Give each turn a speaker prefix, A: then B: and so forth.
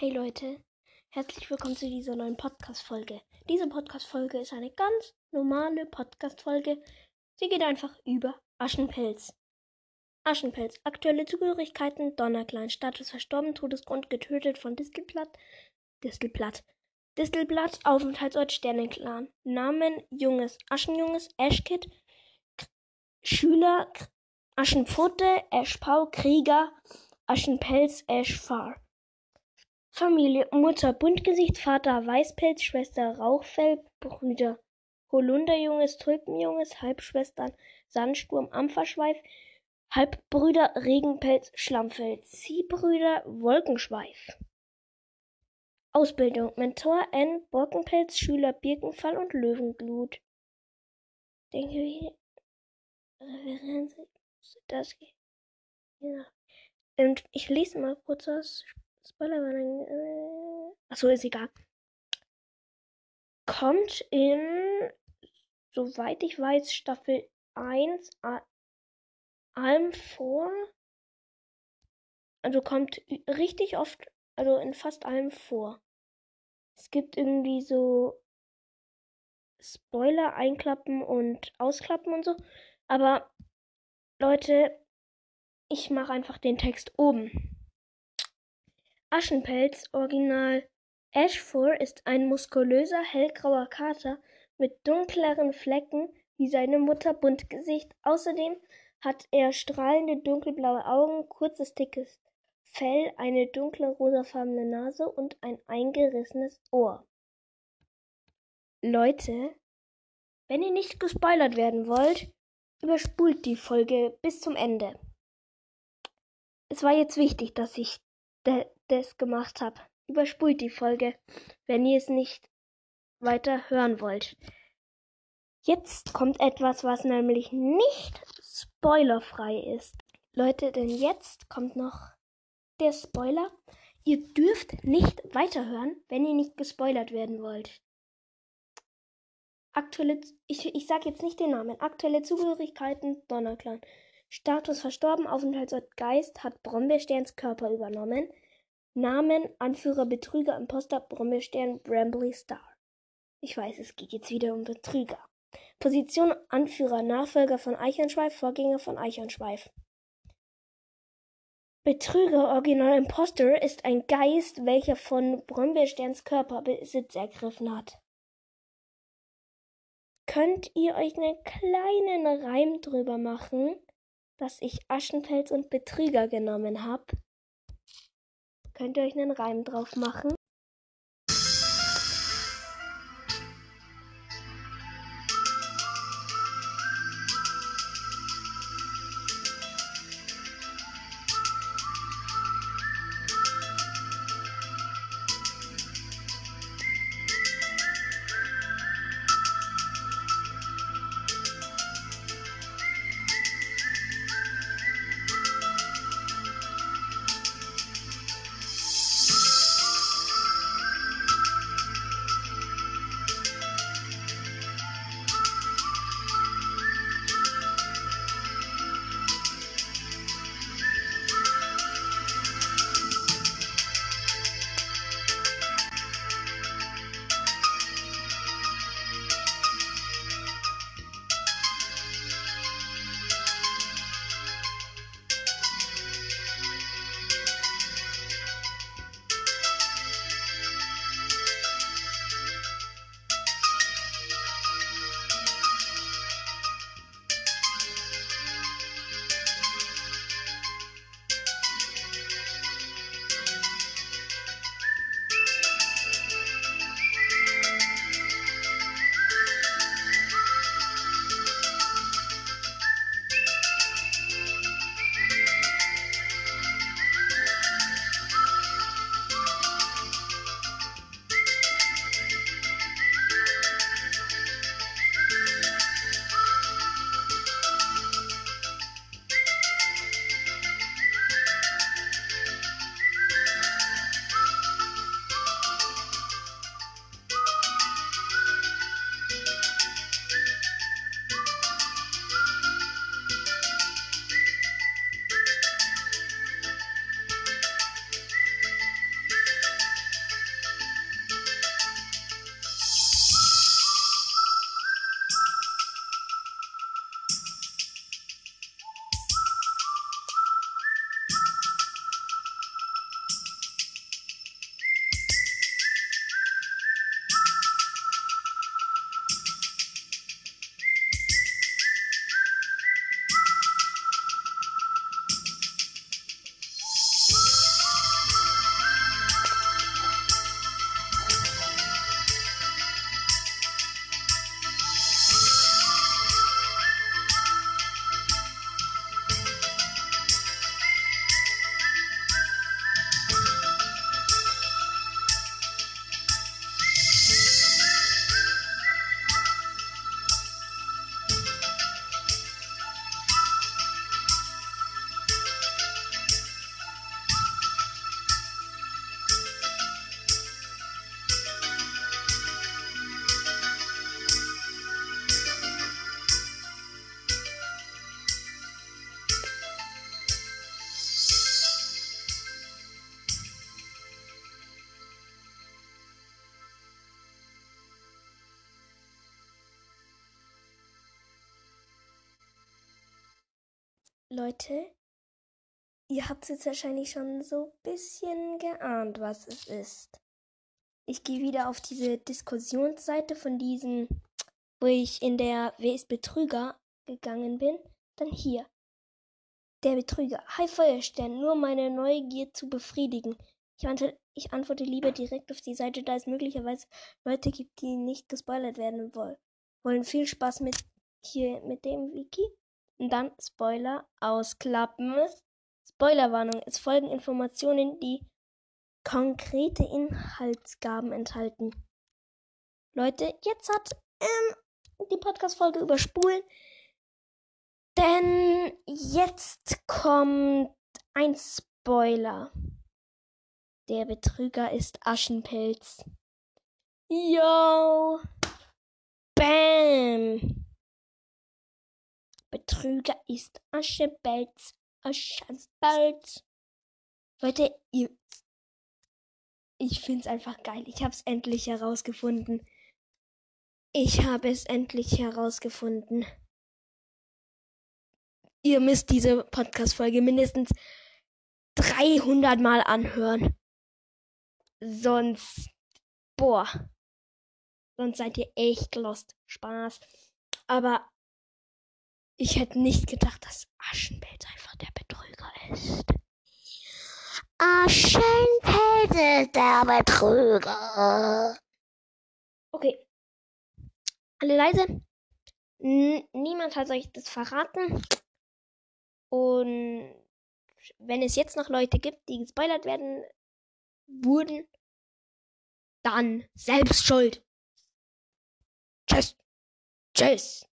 A: Hey Leute, herzlich willkommen zu dieser neuen Podcast-Folge. Diese Podcast-Folge ist eine ganz normale Podcast-Folge. Sie geht einfach über Aschenpelz. Aschenpelz, aktuelle Zugehörigkeiten, Donnerklein, Status verstorben, Todesgrund. Getötet von Distelblatt, Distelblatt, Distelblatt, Aufenthaltsort Sternenclan, Namen. Junges, Aschenjunges, Ashkid, Schüler, Aschenpfote, Eschpau, Krieger, Aschenpelz, Eschfahr. Familie: Mutter Buntgesicht, Vater Weißpelz, Schwester Rauchfell, Brüder Holunderjunges, Tulpenjunges, Halbschwestern Sandsturm, Ampferschweif, Halbbrüder Regenpelz, Schlammfell, Ziehbrüder Wolkenschweif. Ausbildung: Mentor N. Borkenpelz, Schüler Birkenfall und Löwenglut. Denke ich, Referenz, das geht. Ja. Und ich lese mal kurz was Spoilerwarnung. Äh, achso, ist egal. Kommt in, soweit ich weiß, Staffel 1 allem vor. Also kommt richtig oft, also in fast allem vor. Es gibt irgendwie so Spoiler einklappen und ausklappen und so. Aber Leute, ich mache einfach den Text oben. Aschenpelz Original Ashfur ist ein muskulöser hellgrauer Kater mit dunkleren Flecken wie seine Mutter Buntgesicht. Außerdem hat er strahlende dunkelblaue Augen, kurzes dickes Fell, eine dunkle rosafarbene Nase und ein eingerissenes Ohr. Leute, wenn ihr nicht gespoilert werden wollt, überspult die Folge bis zum Ende. Es war jetzt wichtig, dass ich das gemacht habe. Überspult die Folge, wenn ihr es nicht weiter hören wollt. Jetzt kommt etwas, was nämlich nicht spoilerfrei ist. Leute, denn jetzt kommt noch der Spoiler. Ihr dürft nicht weiterhören, wenn ihr nicht gespoilert werden wollt. Aktuelle, ich, ich sage jetzt nicht den Namen. Aktuelle Zugehörigkeiten Donnerclan. Status verstorben, Aufenthaltsort Geist hat Brombeersterns Körper übernommen. Namen Anführer Betrüger Imposter Brombeerstern Brambly Star. Ich weiß, es geht jetzt wieder um Betrüger. Position Anführer Nachfolger von Eichhornschweif Vorgänger von Eichhornschweif. Betrüger Original Imposter ist ein Geist, welcher von Brombeersterns Körper Besitz ergriffen hat. Könnt ihr euch einen kleinen Reim drüber machen, dass ich Aschenpelz und Betrüger genommen hab? Könnt ihr euch einen Reim drauf machen? Leute, ihr habt jetzt wahrscheinlich schon so ein bisschen geahnt, was es ist. Ich gehe wieder auf diese Diskussionsseite von diesen, wo ich in der Wer ist Betrüger gegangen bin. Dann hier. Der Betrüger. Hi Feuerstern, nur meine Neugier zu befriedigen. Ich antworte, ich antworte lieber direkt auf die Seite, da es möglicherweise Leute gibt, die nicht gespoilert werden wollen. Wollen viel Spaß mit hier mit dem Wiki. Und dann Spoiler ausklappen. Spoilerwarnung. Es folgen Informationen, die konkrete Inhaltsgaben enthalten. Leute, jetzt hat ähm, die Podcast-Folge überspulen. Denn jetzt kommt ein Spoiler. Der Betrüger ist Aschenpelz. Yo! Betrüger ist Aschenpelz. Aschenpelz. Leute, ihr. Ich find's einfach geil. Ich hab's endlich herausgefunden. Ich habe es endlich herausgefunden. Ihr müsst diese Podcast-Folge mindestens 300 Mal anhören. Sonst, boah, sonst seid ihr echt lost. Spaß. Aber ich hätte nicht gedacht, dass Aschenpelz einfach der Betrüger ist. Aschenpelz ist der Betrüger. Okay. Alle leise. N niemand hat euch das verraten. Und wenn es jetzt noch Leute gibt, die gespoilert werden wurden, dann selbst schuld. Tschüss. Tschüss.